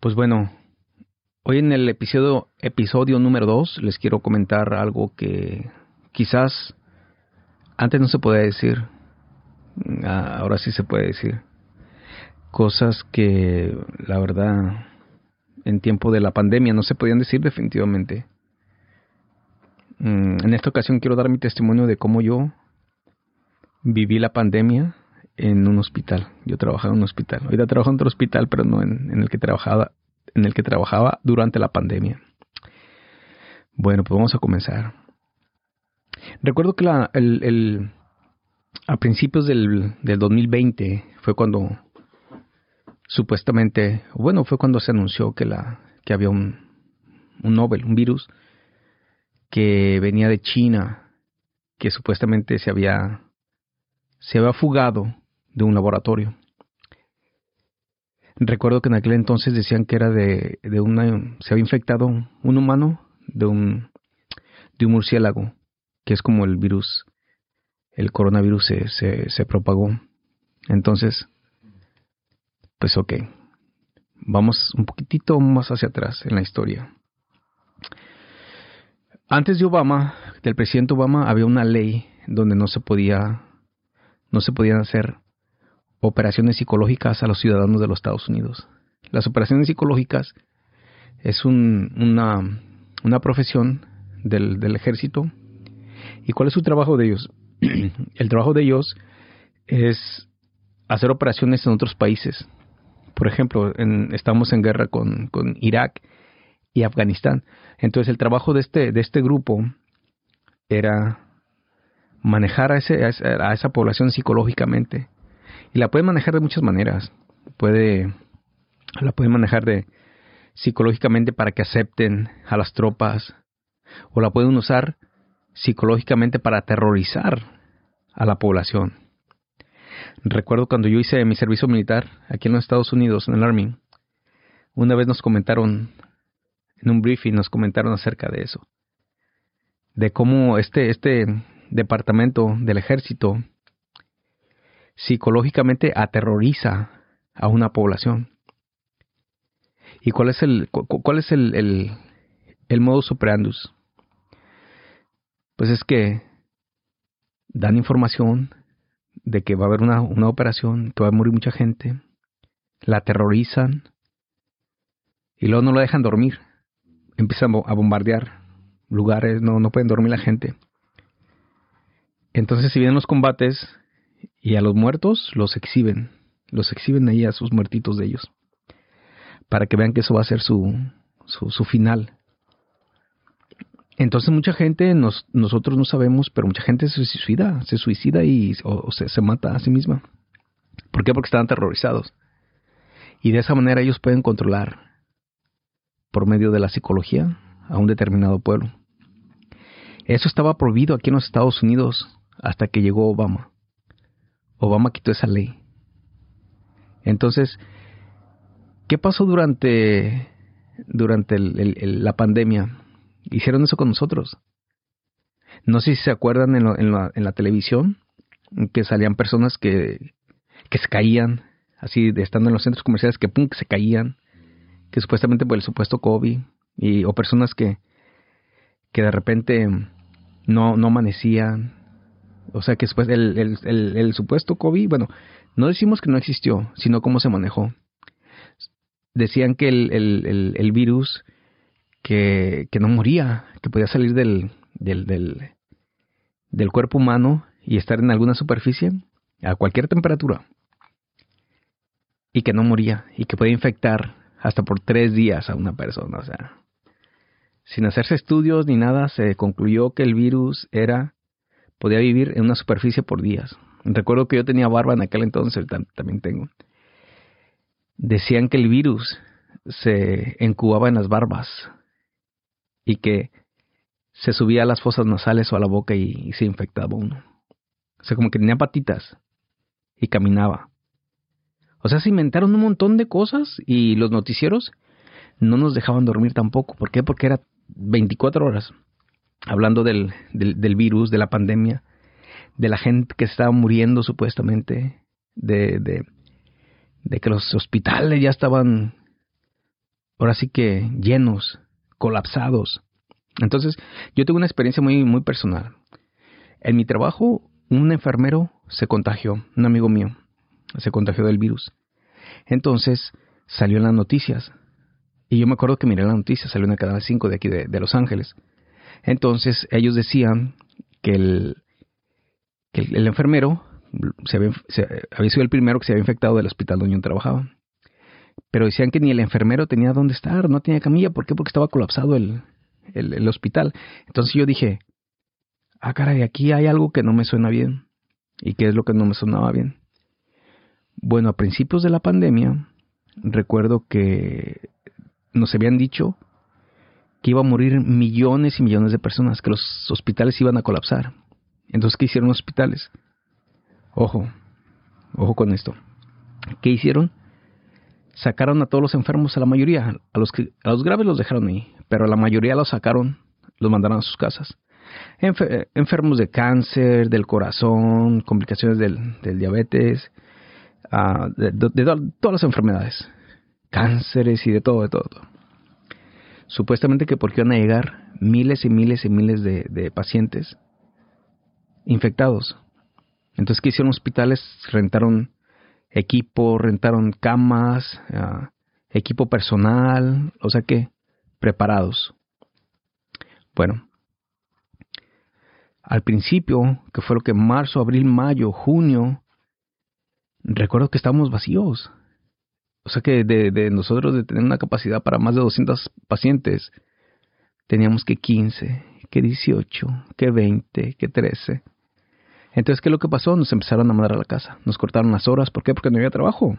Pues bueno, hoy en el episodio, episodio número 2 les quiero comentar algo que quizás antes no se podía decir, ah, ahora sí se puede decir. Cosas que la verdad en tiempo de la pandemia no se podían decir definitivamente. Mm, en esta ocasión quiero dar mi testimonio de cómo yo viví la pandemia en un hospital. Yo trabajaba en un hospital. Ahorita trabajo en otro hospital, pero no en, el que trabajaba, en el que trabajaba durante la pandemia. Bueno, pues vamos a comenzar. Recuerdo que la, el, a principios del, del 2020 fue cuando supuestamente, bueno, fue cuando se anunció que la que había un un Nobel, un virus que venía de China, que supuestamente se había se había fugado de un laboratorio. Recuerdo que en aquel entonces decían que era de, de una, se había infectado un humano de un, de un murciélago, que es como el virus, el coronavirus se, se, se propagó. Entonces, pues ok, vamos un poquitito más hacia atrás en la historia. Antes de Obama, del presidente Obama, había una ley donde no se podía, no se podían hacer operaciones psicológicas a los ciudadanos de los Estados Unidos. Las operaciones psicológicas es una, una profesión del, del ejército. ¿Y cuál es su trabajo de ellos? El trabajo de ellos es hacer operaciones en otros países. Por ejemplo, estamos en guerra con, con, Irak y Afganistán. Entonces el trabajo de este, de este grupo era manejar a, ese, a esa población psicológicamente y la puede manejar de muchas maneras. Puede, la puede manejar de psicológicamente para que acepten a las tropas, o la pueden usar psicológicamente para aterrorizar a la población. Recuerdo cuando yo hice mi servicio militar aquí en los Estados Unidos, en el Army, una vez nos comentaron, en un briefing nos comentaron acerca de eso, de cómo este, este departamento del ejército psicológicamente aterroriza a una población. ¿Y cuál es el, cuál es el, el, el? Pues es que dan información de que va a haber una, una operación, que va a morir mucha gente, la aterrorizan y luego no lo dejan dormir. Empiezan a bombardear lugares, no, no pueden dormir la gente. Entonces, si vienen los combates, y a los muertos los exhiben, los exhiben ahí a sus muertitos de ellos, para que vean que eso va a ser su, su, final. Entonces mucha gente, nos, nosotros no sabemos, pero mucha gente se suicida, se suicida y o, se, mata a sí misma. ¿Por qué? Porque están aterrorizados. Y de esa manera ellos pueden controlar, por medio de la psicología, a un determinado pueblo. Eso estaba prohibido aquí en los Estados Unidos hasta que llegó Obama. Obama quitó esa ley. Entonces, ¿qué pasó durante, durante la pandemia? Hicieron eso con nosotros. No sé si se acuerdan en, en, la, en la, televisión que salían personas que, que se caían, así de estando en los centros comerciales, que pum, que se caían, que supuestamente por el supuesto COVID, y, o personas que, que de repente no, no amanecían, o sea que después el, el, el, supuesto COVID, bueno, no decimos que no existió, sino cómo se manejó. Decían que el, virus que, que, no moría, que podía salir del, del, del, del cuerpo humano y estar en alguna superficie a cualquier temperatura. Y que no moría y que podía infectar hasta por tres días a una persona. O sea, sin hacerse estudios ni nada, se concluyó que el virus era podía vivir en una superficie por días. Recuerdo que yo tenía barba en aquel entonces, también tengo. Decían que el virus se incubaba en las barbas y que se subía a las fosas nasales o a la boca y, se infectaba uno. O sea, como que tenía patitas y caminaba. O sea, se inventaron un montón de cosas y los noticieros no nos dejaban dormir tampoco. ¿Por qué? Porque era 24 horas hablando del, del, virus, de la pandemia, de la gente que estaba muriendo supuestamente, de, de, de que los hospitales ya estaban ahora sí que llenos, colapsados. Entonces, yo tengo una experiencia muy, muy personal. En mi trabajo, un enfermero se contagió, un amigo mío, se contagió del virus. Entonces, salió en las noticias. Y yo me acuerdo que miré la noticia, salió en la cadena 5 de aquí de, Los Ángeles. Entonces, ellos decían que el, que el, enfermero se había, había, sido el primero que se había infectado del hospital donde yo trabajaba. Pero decían que ni el enfermero tenía dónde estar, no tenía camilla. ¿Por qué? Porque estaba colapsado el, el, hospital. Entonces yo dije, ah, caray, aquí hay algo que no me suena bien. ¿Y qué es lo que no me sonaba bien? Bueno, a principios de la pandemia, recuerdo que nos habían dicho que iba a morir millones y millones de personas, que los hospitales iban a colapsar. Entonces, ¿qué hicieron los hospitales? Ojo, ojo con esto. ¿Qué hicieron? Sacaron a todos los enfermos, a la mayoría, a los, que, a los graves los dejaron ahí, pero a la mayoría los sacaron, los mandaron a sus casas. enfermos de cáncer, del corazón, complicaciones del, diabetes, ah, de, todas las enfermedades, cánceres y de todo, de todo. Supuestamente que porque iban a llegar miles y miles y miles de pacientes infectados. Entonces, ¿qué hicieron hospitales? Rentaron equipo, rentaron camas, ah, equipo personal, o sea que preparados. Bueno, al principio, que fue lo que marzo, abril, mayo, junio, recuerdo que estábamos vacíos. O sea que de, nosotros de tener una capacidad para más de 200 pacientes, teníamos que 15, que 18, que 20, que 13. Entonces, ¿qué es lo que pasó? Nos empezaron a mandar a la casa. Nos cortaron las horas. ¿Por qué? Porque no había trabajo.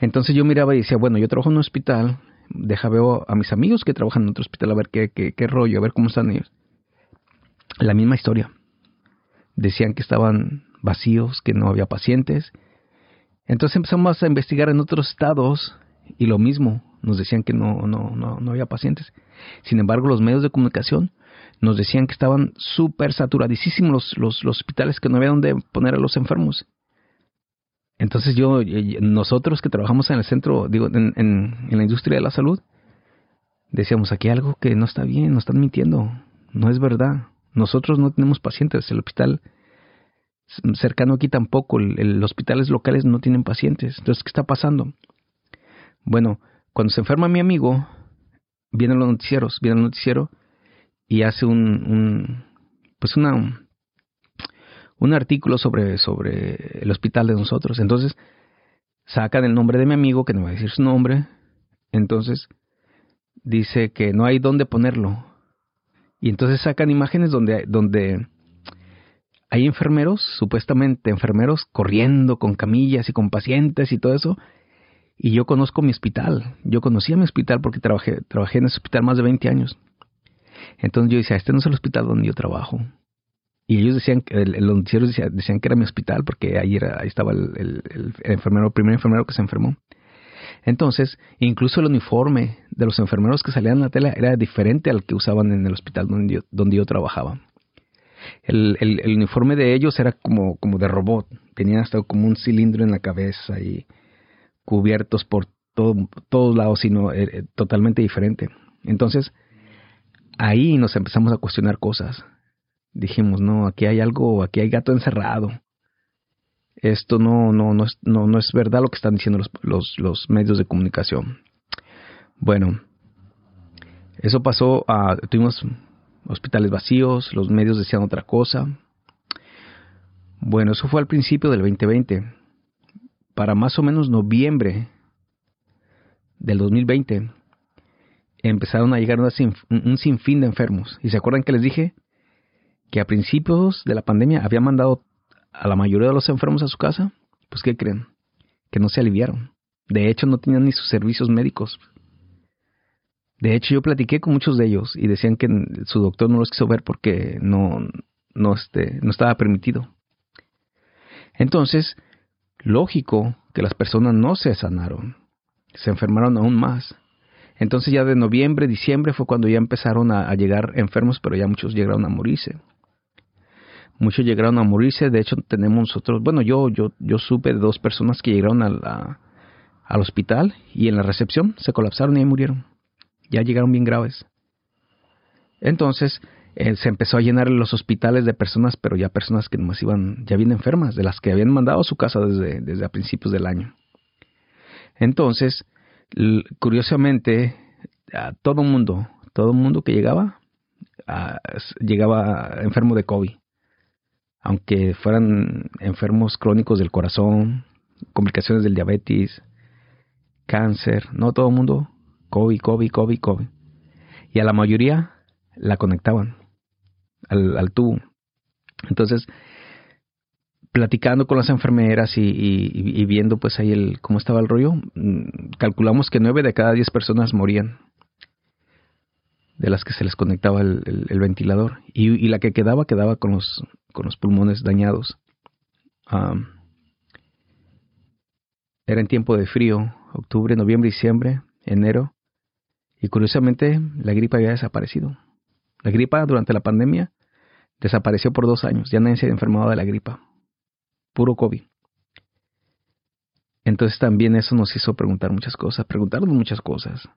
Entonces yo miraba y decía, bueno, yo trabajo en un hospital, deja veo a mis amigos que trabajan en otro hospital a ver qué, qué, qué rollo, a ver cómo están ellos. La misma historia. Decían que estaban vacíos, que no había pacientes. Entonces empezamos a investigar en otros estados y lo mismo, nos decían que no, no, no, no había pacientes. Sin embargo, los medios de comunicación nos decían que estaban súper saturadísimos los, los, hospitales, que no había dónde poner a los enfermos. Entonces yo, nosotros que trabajamos en el centro, digo, en, en, la industria de la salud, decíamos, aquí hay algo que no está bien, nos están mintiendo, no es verdad. Nosotros no tenemos pacientes, el hospital cercano aquí tampoco, los hospitales locales no tienen pacientes. Entonces, ¿qué está pasando? Bueno, cuando se enferma mi amigo, vienen los noticieros, viene el noticiero y hace un, un pues una un artículo sobre, sobre el hospital de nosotros. Entonces, sacan el nombre de mi amigo, que no va a decir su nombre. Entonces, dice que no hay dónde ponerlo. Y entonces sacan imágenes donde, donde hay enfermeros, supuestamente enfermeros, corriendo con camillas y con pacientes y todo eso. Y yo conozco mi hospital. Yo conocía mi hospital porque trabajé, trabajé en ese hospital más de 20 años. Entonces yo decía, este no es el hospital donde yo trabajo. Y ellos decían, el, los noticieros decían, que era mi hospital porque ahí, era, ahí estaba el, enfermero, el primer enfermero que se enfermó. Entonces, incluso el uniforme de los enfermeros que salían en la tele era diferente al que usaban en el hospital donde yo, donde yo trabajaba. El, el, uniforme de ellos era como, como de robot, tenían hasta como un cilindro en la cabeza y cubiertos por todo, todos lados, sino eh, totalmente diferente. Entonces, ahí nos empezamos a cuestionar cosas. Dijimos, no, aquí hay algo, aquí hay gato encerrado. Esto no, no, no, es, no, no es verdad lo que están diciendo los, los, los medios de comunicación. Bueno, eso pasó, a, tuvimos hospitales vacíos, los medios decían otra cosa. Bueno, eso fue al principio del 2020. Para más o menos noviembre del 2020 empezaron a llegar un sinfín de enfermos. ¿Y se acuerdan que les dije que a principios de la pandemia había mandado a la mayoría de los enfermos a su casa? Pues ¿qué creen? Que no se aliviaron. De hecho, no tenían ni sus servicios médicos. De hecho, yo platiqué con muchos de ellos y decían que su doctor no los quiso ver porque no, no, este, no estaba permitido. Entonces, lógico que las personas no se sanaron, se enfermaron aún más. Entonces ya de noviembre, diciembre fue cuando ya empezaron a, llegar enfermos, pero ya muchos llegaron a morirse. Muchos llegaron a morirse, de hecho tenemos nosotros, bueno, yo, yo, yo supe de dos personas que llegaron al hospital y en la recepción se colapsaron y ahí murieron. Ya llegaron bien graves. Entonces eh, se empezó a llenar los hospitales de personas, pero ya personas que nomás iban, ya bien enfermas, de las que habían mandado a su casa desde, desde a principios del año. Entonces, curiosamente, a todo mundo, todo mundo que llegaba, llegaba enfermo de COVID. Aunque fueran enfermos crónicos del corazón, complicaciones del diabetes, cáncer, no todo el mundo, COVID, COVID, COVID, COVID. Y a la mayoría la conectaban al, al tubo. Entonces, platicando con las enfermeras y, viendo pues ahí el cómo estaba el rollo, mm, calculamos que nueve de cada diez personas morían de las que se les conectaba el, ventilador y, la que quedaba quedaba con los con los pulmones dañados. era en tiempo de frío, octubre, noviembre, diciembre, enero y curiosamente la gripa había desaparecido. La gripa durante la pandemia desapareció por dos años, ya nadie se había enfermado de la gripa puro COVID. Entonces también eso nos hizo preguntar muchas cosas, preguntarnos muchas cosas.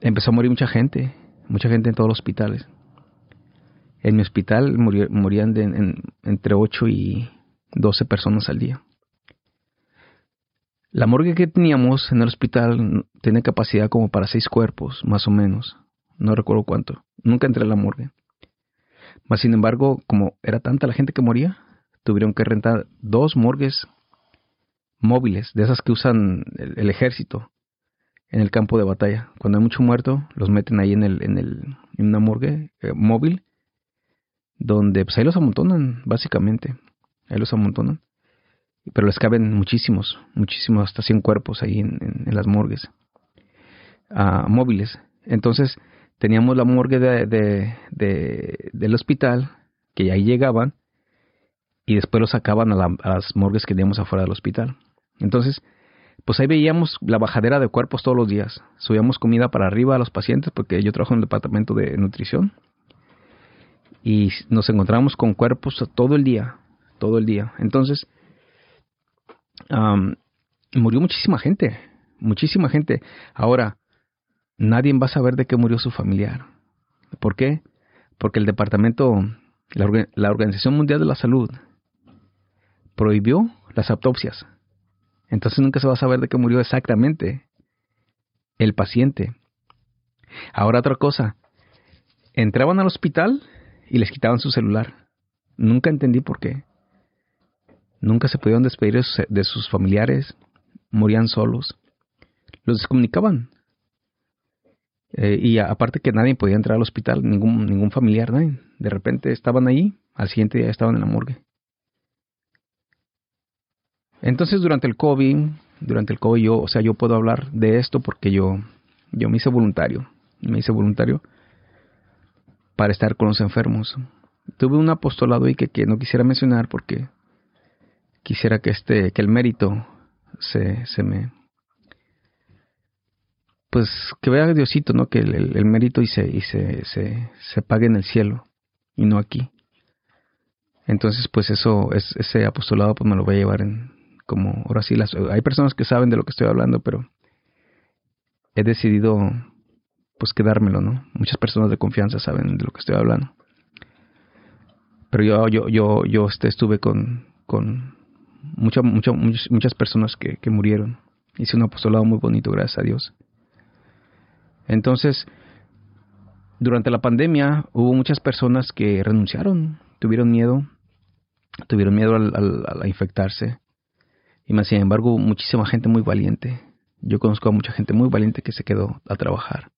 empezó a morir mucha gente, mucha gente en todos los hospitales. En mi hospital morían entre 8 y 12 personas al día. La morgue que teníamos en el hospital tiene capacidad como para seis cuerpos, más o menos. No recuerdo cuánto. Nunca entré a la morgue. Mas, sin embargo, como era tanta la gente que moría, tuvieron que rentar dos morgues móviles, de esas que usan el, ejército en el campo de batalla. Cuando hay mucho muerto, los meten ahí en, el, en, el, en una morgue eh, móvil, donde pues ahí los amontonan, básicamente. Ahí los amontonan. Pero les caben muchísimos, muchísimos, hasta 100 cuerpos ahí en, las morgues ah, móviles. Entonces, teníamos la morgue de, del hospital, que ahí llegaban, y después los sacaban a, las morgues que teníamos afuera del hospital. Entonces, pues ahí veíamos la bajadera de cuerpos todos los días. Subíamos comida para arriba a los pacientes, porque yo trabajo en el departamento de nutrición. Y nos encontramos con cuerpos todo el día, todo el día. Entonces, murió muchísima gente, muchísima gente. Ahora, nadie va a saber de qué murió su familiar. ¿Por qué? Porque el departamento, la, Organización Mundial de la Salud, prohibió las autopsias. Entonces nunca se va a saber de qué murió exactamente el paciente. Ahora otra cosa, entraban al hospital y les quitaban su celular. Nunca entendí por qué. Nunca se pudieron despedir de sus familiares, morían solos. Los descomunicaban. Eh, y aparte que nadie podía entrar al hospital, ningún, ningún familiar, nadie. De repente estaban ahí, al siguiente día estaban en la morgue. Entonces durante el COVID, durante el COVID yo, o sea, yo puedo hablar de esto porque yo, yo me hice voluntario, me hice voluntario para estar con los enfermos. Tuve un apostolado ahí que, que no quisiera mencionar porque quisiera que este, que el mérito se, se me, pues que vea Diosito, ¿no? Que el, mérito y, se, y se, se, pague en el cielo y no aquí. Entonces, pues eso, es, ese apostolado, pues me lo voy a llevar en, como, ahora sí, las, hay personas que saben de lo que estoy hablando, pero he decidido, pues quedármelo, ¿no? Muchas personas de confianza saben de lo que estoy hablando. Pero yo, yo, yo, yo este, estuve con mucha, mucha, muchas personas que, que murieron. Hice un apostolado muy bonito, gracias a Dios. Entonces, durante la pandemia hubo muchas personas que renunciaron, tuvieron miedo, tuvieron miedo a infectarse. Y más sin embargo, muchísima gente muy valiente. Yo conozco a mucha gente muy valiente que se quedó a trabajar.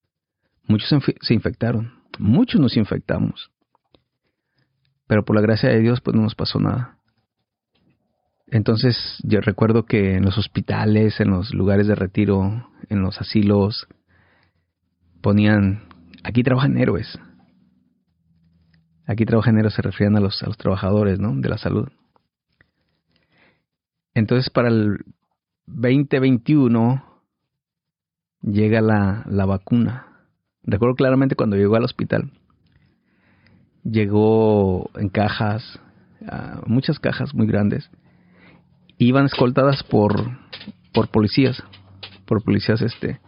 Muchos se infectaron, muchos nos infectamos. Pero por la gracia de Dios, pues no nos pasó nada. Entonces yo recuerdo que en los hospitales, en los lugares de retiro, en los asilos, ponían, aquí trabajan héroes. Aquí trabajan héroes se refieren a los, trabajadores ¿no? de la salud. Entonces para el 2021 llega la, la vacuna. Recuerdo claramente cuando llegó al hospital. Llegó en cajas, muchas cajas muy grandes. Iban escoltadas por, por policías, por policías este,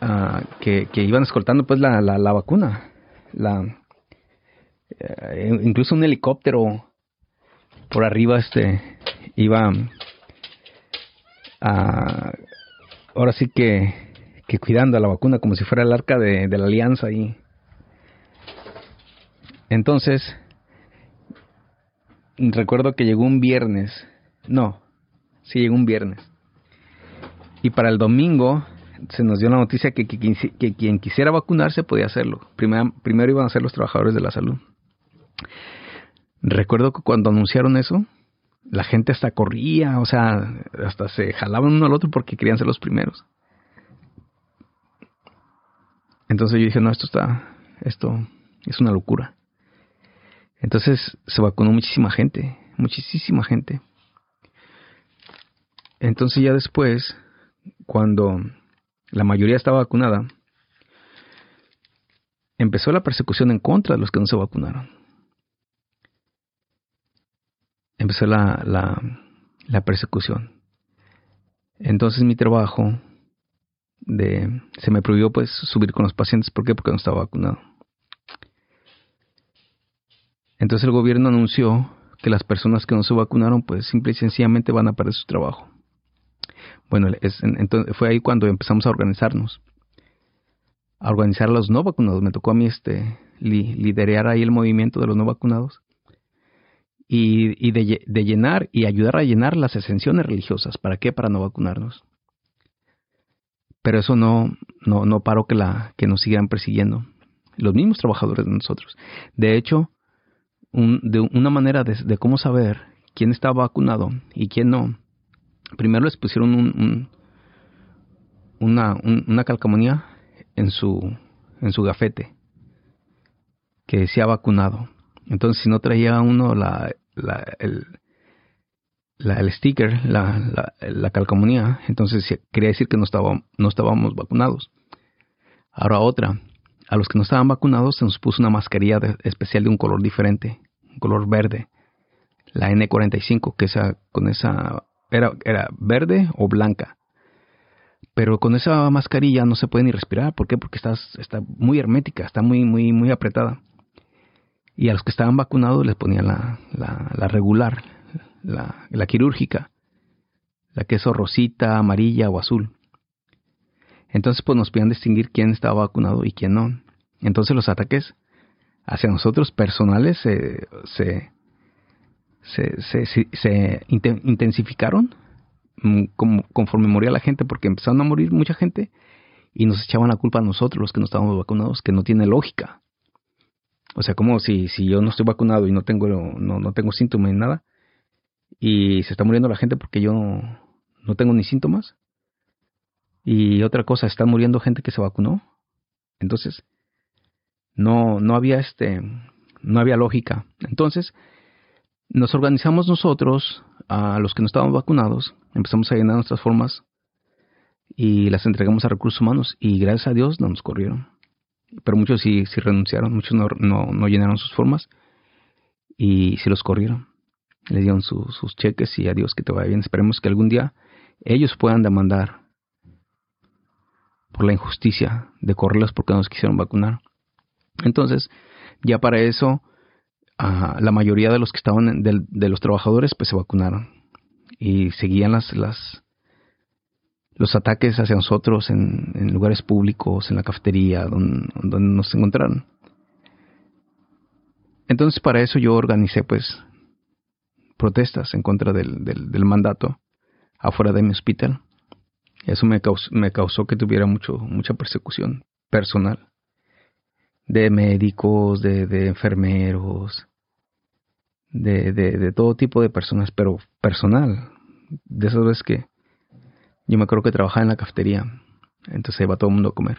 ah, que, que, iban escoltando pues la, la, la vacuna. La, eh, incluso un helicóptero por arriba este iba a, ahora sí que, que cuidando a la vacuna como si fuera el arca de, de la alianza ahí. Entonces, recuerdo que llegó un viernes, no, sí llegó un viernes. Y para el domingo se nos dio la noticia que, que, quien quisiera vacunarse podía hacerlo. Primero, primero iban a ser los trabajadores de la salud. Recuerdo que cuando anunciaron eso, la gente hasta corría, o sea, hasta se jalaban uno al otro porque querían ser los primeros. Entonces yo dije, no, esto está, esto es una locura. Entonces se vacunó muchísima gente, muchísima gente. Entonces ya después, cuando la mayoría estaba vacunada, empezó la persecución en contra de los que no se vacunaron. Empezó la, la, la persecución. Entonces mi trabajo de se me prohibió pues subir con los pacientes, ¿por qué? Porque no estaba vacunado. Entonces el gobierno anunció que las personas que no se vacunaron pues simple y sencillamente van a perder su trabajo. Bueno, es, entonces fue ahí cuando empezamos a organizarnos. A organizar a los no vacunados. Me tocó a mí este liderar ahí el movimiento de los no vacunados. Y, y de, de, llenar y ayudar a llenar las exenciones religiosas. ¿Para qué? Para no vacunarnos. Pero eso no, no, no paró que, la, que nos siguieran persiguiendo. Los mismos trabajadores de nosotros. De hecho, de una manera de, cómo saber quién estaba vacunado y quién no. Primero les pusieron un, una, una calcamonía en su, en su gafete que decía vacunado. Entonces, si no traía uno la, la, el, la, el sticker, la, la, la, calcamonía, entonces quería decir que no, estaba, no estábamos vacunados. Ahora otra, a los que no estaban vacunados se nos puso una mascarilla especial de un color diferente color verde. La N45, que esa, con esa era, era verde o blanca. Pero con esa mascarilla no se puede ni respirar. ¿Por qué? Porque está, está muy hermética, está muy, muy, muy apretada. Y a los que estaban vacunados les ponían la, la, regular, la, la quirúrgica, la que es rosita, amarilla o azul. Entonces pues nos podían distinguir quién estaba vacunado y quién no. Entonces los ataques hacia nosotros personales se, se, se, se, intensificaron mm, como, conforme moría la gente, porque empezaron a morir mucha gente y nos echaban la culpa a nosotros, los que no estábamos vacunados, que no tiene lógica. O sea, como si, si yo no estoy vacunado y no tengo, no, no tengo síntomas ni nada, y se está muriendo la gente porque yo no, no tengo ni síntomas. Y otra cosa, está muriendo gente que se vacunó. Entonces, no, no había este, no había lógica. Entonces, nos organizamos nosotros, a los que no estábamos vacunados, empezamos a llenar nuestras formas y las entregamos a recursos humanos y gracias a Dios no nos corrieron. Pero muchos sí, sí renunciaron, muchos no, no, llenaron sus formas y sí los corrieron. Le dieron sus cheques y a Dios que te vaya bien. Esperemos que algún día ellos puedan demandar por la injusticia de correrlos porque no nos quisieron vacunar. Entonces, ya para eso, la mayoría de los que estaban, de, los trabajadores, pues se vacunaron. Y seguían las, las, los ataques hacia nosotros en, lugares públicos, en la cafetería, donde, nos encontraron. Entonces, para eso yo organicé, pues, protestas en contra del, del, mandato afuera de mi hospital. Eso me causó, me causó que tuviera mucho, mucha persecución personal de médicos, de, de enfermeros, de, de, todo tipo de personas, pero personal. De esas veces que yo me acuerdo que trabajaba en la cafetería, entonces iba todo el mundo a comer.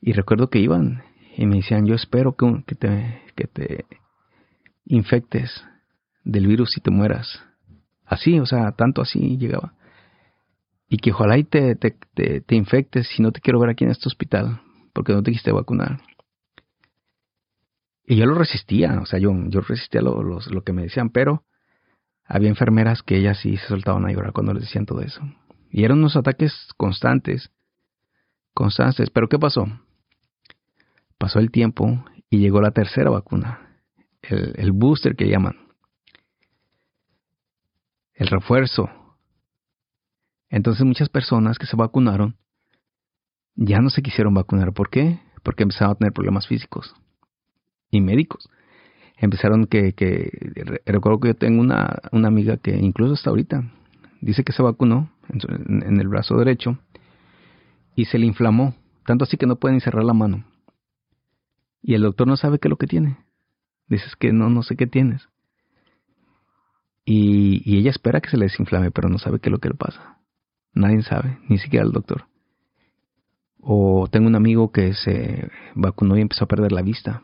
Y recuerdo que iban y me decían, yo espero que, que, te, que te infectes del virus y te mueras. Así, o sea, tanto así llegaba. Y que ojalá y te, te, te, te infectes si no te quiero ver aquí en este hospital, porque no te quisiste vacunar. Y yo lo resistía, o sea, yo, yo resistía lo, lo, que me decían, pero había enfermeras que ellas sí se soltaban a llorar cuando les decían todo eso. Y eran unos ataques constantes, constantes. Pero ¿qué pasó? Pasó el tiempo y llegó la tercera vacuna, el, el booster que llaman, el refuerzo. Entonces muchas personas que se vacunaron ya no se quisieron vacunar. ¿Por qué? Porque empezaron a tener problemas físicos y médicos. Empezaron que, que recuerdo que yo tengo una, una amiga que incluso hasta ahorita dice que se vacunó en, el brazo derecho y se le inflamó, tanto así que no puede cerrar la mano. Y el doctor no sabe qué es lo que tiene. Dices que no, no sé qué tienes. Y, y ella espera que se le desinflame, pero no sabe qué es lo que le pasa. Nadie sabe, ni siquiera el doctor. O tengo un amigo que se vacunó y empezó a perder la vista.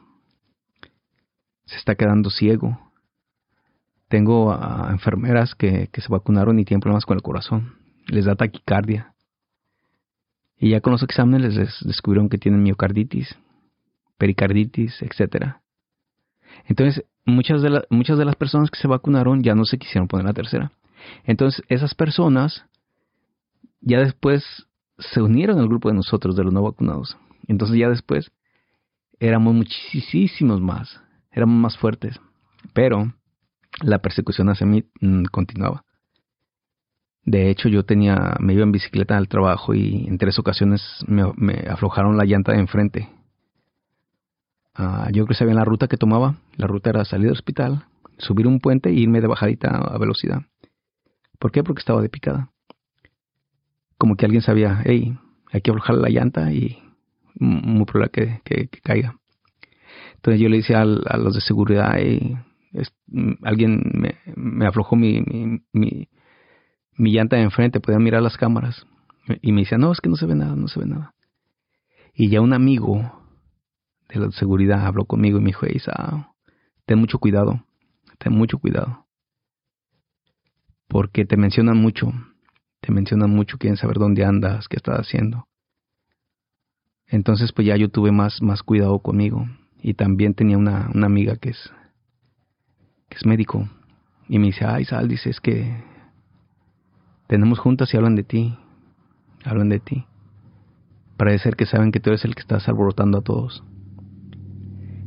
Se está quedando ciego. Tengo a enfermeras que, que se vacunaron y tienen problemas con el corazón. Les da taquicardia. Y ya con los exámenes les descubrieron que tienen miocarditis, pericarditis, etc. Entonces, muchas de, muchas de las personas que se vacunaron ya no se quisieron poner la tercera. Entonces, esas personas ya después se unieron al grupo de nosotros, de los no vacunados. Entonces ya después éramos muchísimos más, éramos más fuertes. Pero la persecución hacia mí mm, continuaba. De hecho, yo tenía, me iba en bicicleta al trabajo y en tres ocasiones me, aflojaron la llanta de enfrente. Ah, yo creo que sabía la ruta que tomaba. La ruta era salir del hospital, subir un puente e irme de bajadita a velocidad. ¿Por qué? Porque estaba de picada como que alguien sabía, hey, hay que aflojar la llanta y muy probable que, que, caiga. Entonces yo le dije a, los de seguridad, hey, alguien me, me aflojó mi, mi, llanta de enfrente, podían mirar las cámaras. Y me decía, no, es que no se ve nada, no se ve nada. Y ya un amigo de la seguridad habló conmigo y me dijo, hey, ten mucho cuidado, ten mucho cuidado. Porque te mencionan mucho te mencionan mucho, quieren saber dónde andas, qué estás haciendo. Entonces pues ya yo tuve más, más cuidado conmigo. Y también tenía una, una amiga que es, que es médico. Y me dice, ay Sal, es que tenemos juntas y hablan de ti. Hablan de ti. Parece ser que saben que tú eres el que estás alborotando a todos.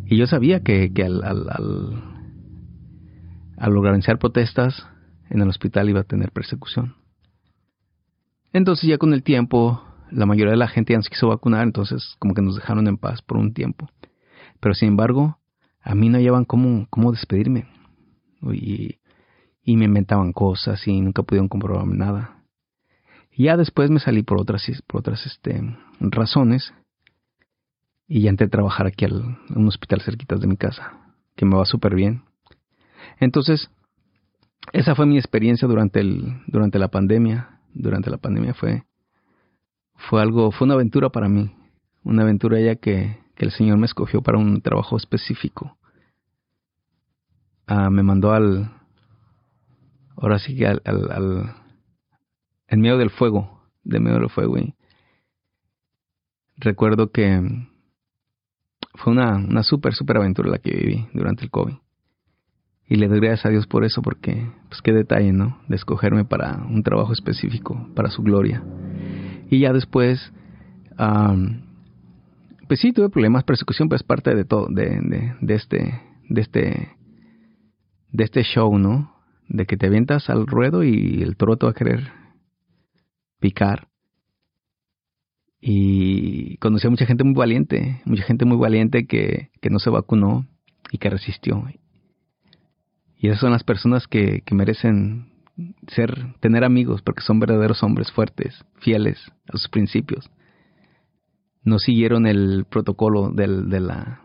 Y yo sabía que, que al, al, al, al organizar protestas en el hospital iba a tener persecución. Entonces ya con el tiempo, la mayoría de la gente ya nos quiso vacunar, entonces como que nos dejaron en paz por un tiempo. Pero sin embargo, a mí no hallaban cómo, cómo despedirme. Y, y me inventaban cosas y nunca pudieron comprobarme nada. Ya después me salí por otras, por otras este, razones y ya entré a trabajar aquí al, un hospital cerquitas de mi casa, que me va súper bien. Entonces, esa fue mi experiencia durante, el, durante la pandemia durante la pandemia fue, fue algo, fue una aventura para mí, una aventura ya que, que el Señor me escogió para un trabajo específico. Ah, me mandó al, ahora sí que al, al, al, en medio del fuego, de medio del fuego. Y recuerdo que fue una, una súper, súper aventura la que viví durante el COVID. Y le doy gracias a Dios por eso, porque, pues qué detalle, ¿no? De escogerme para un trabajo específico, para su gloria. Y ya después, pues sí, tuve problemas, persecución, pues parte de todo, de, de, de, este, de este, de este show, ¿no? De que te avientas al ruedo y el toro te va a querer picar. Y conocí a mucha gente muy valiente, mucha gente muy valiente que, que no se vacunó y que resistió. Y esas son las personas que, merecen ser, tener amigos, porque son verdaderos hombres fuertes, fieles a sus principios. No siguieron el protocolo del, de la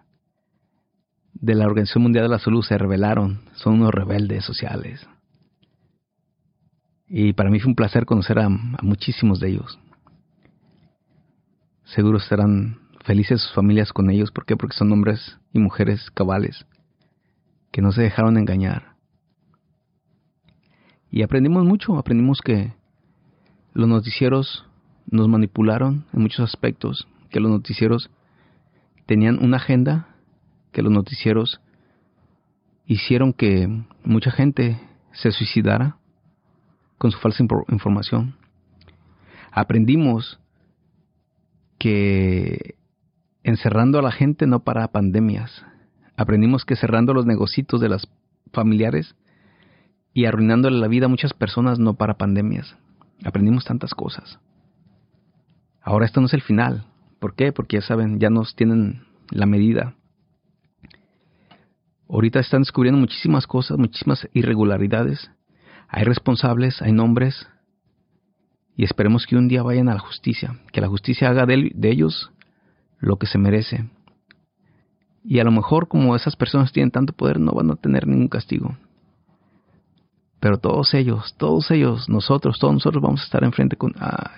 de la Organización Mundial de la Salud, se rebelaron, son unos rebeldes sociales. Y para mí fue un placer conocer a, a muchísimos de ellos. Seguro estarán felices sus familias con ellos. ¿Por qué? Porque son hombres y mujeres cabales que no se dejaron engañar. Y aprendimos mucho, aprendimos que los noticieros nos manipularon en muchos aspectos, que los noticieros tenían una agenda, que los noticieros hicieron que mucha gente se suicidara con su falsa información. Aprendimos que encerrando a la gente no para pandemias. Aprendimos que cerrando los negocios de las familiares y arruinándole la vida a muchas personas no para pandemias. Aprendimos tantas cosas. Ahora esto no es el final. ¿Por qué? Porque ya saben, ya nos tienen la medida. Ahorita están descubriendo muchísimas cosas, muchísimas irregularidades. Hay responsables, hay nombres. Y esperemos que un día vayan a la justicia, que la justicia haga de, ellos lo que se merece. Y a lo mejor como esas personas tienen tanto poder no van a tener ningún castigo. Pero todos ellos, todos ellos, nosotros, todos nosotros vamos a estar enfrente con, ah,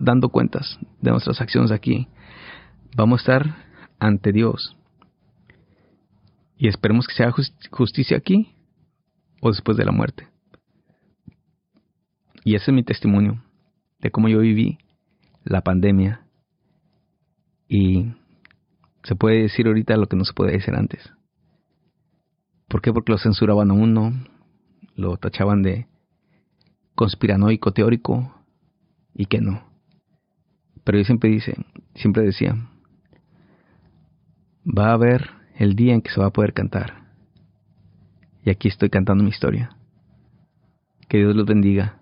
dando cuentas de nuestras acciones aquí. Vamos a estar ante Dios. Y esperemos que sea justicia aquí o después de la muerte. Y ese es mi testimonio de cómo yo viví la pandemia. Y se puede decir ahorita lo que no se puede decir antes. ¿Por qué? Porque lo censuraban a uno, lo tachaban de conspiranoico teórico y que no. Pero yo siempre dice, siempre decía, va a haber el día en que se va a poder cantar. Y aquí estoy cantando mi historia. Que Dios los bendiga